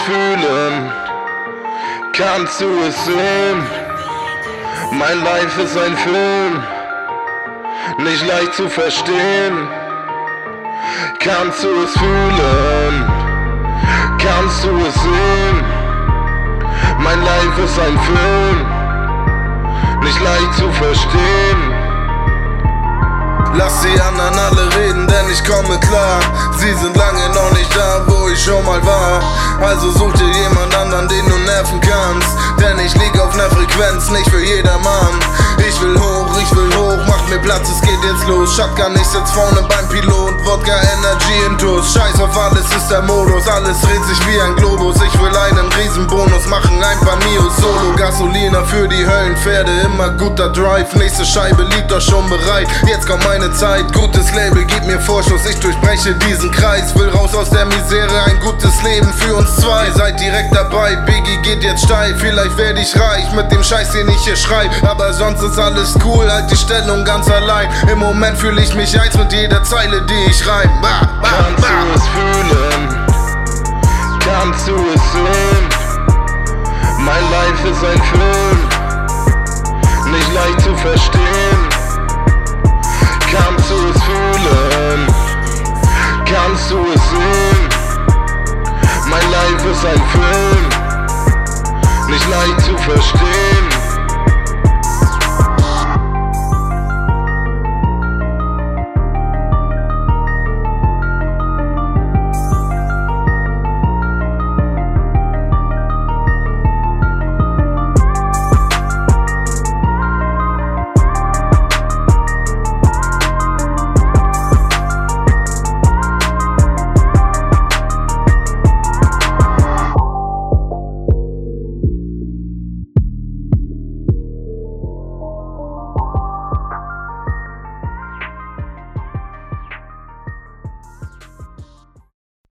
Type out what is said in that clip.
fühlen? Kannst du es sehen? Mein Life ist ein Film, nicht leicht zu verstehen. Kannst du es fühlen? Kannst du es sehen? Mein Life ist ein Film, nicht leicht zu verstehen. Lass die anderen alle ich komme klar. Sie sind lange noch nicht da, wo ich schon mal war. Also such dir jemand anderen, den du nerven kannst. Denn ich lieg auf ner Frequenz, nicht für jedermann. Ich will hoch, ich will hoch, mach mir Platz, es geht jetzt los. Shotgun, ich sitz vorne beim Pilot. Wodka, Energy in Toast. Scheiß auf alles ist der Modus, alles dreht sich wie ein Globus. Ich will einen Riesenbonus machen, ein paar Mios solo. Gasolina für die Höllenpferde, immer guter Drive. Nächste Scheibe liegt doch schon bereit. Jetzt kommt meine Zeit, gutes Label, gib mir Vorschuss. Ich durchbreche diesen Kreis, will raus aus der Misere, ein gutes Leben für uns zwei. Ihr seid direkt dabei, Biggie geht jetzt steil. Vielleicht werde ich reich mit dem Scheiß, den ich hier schrei. Aber sonst ist alles cool, halt die Stellung ganz allein. Im Moment fühle ich mich eins mit jeder Zeile, die ich reim. Ba, ba, Kannst ba. du es fühlen? Du es sehen? Mein Life ist ein Film, nicht leicht zu verstehen. Kannst du es fühlen? Kannst du es sehen? Mein Life ist ein Film, nicht leicht zu verstehen.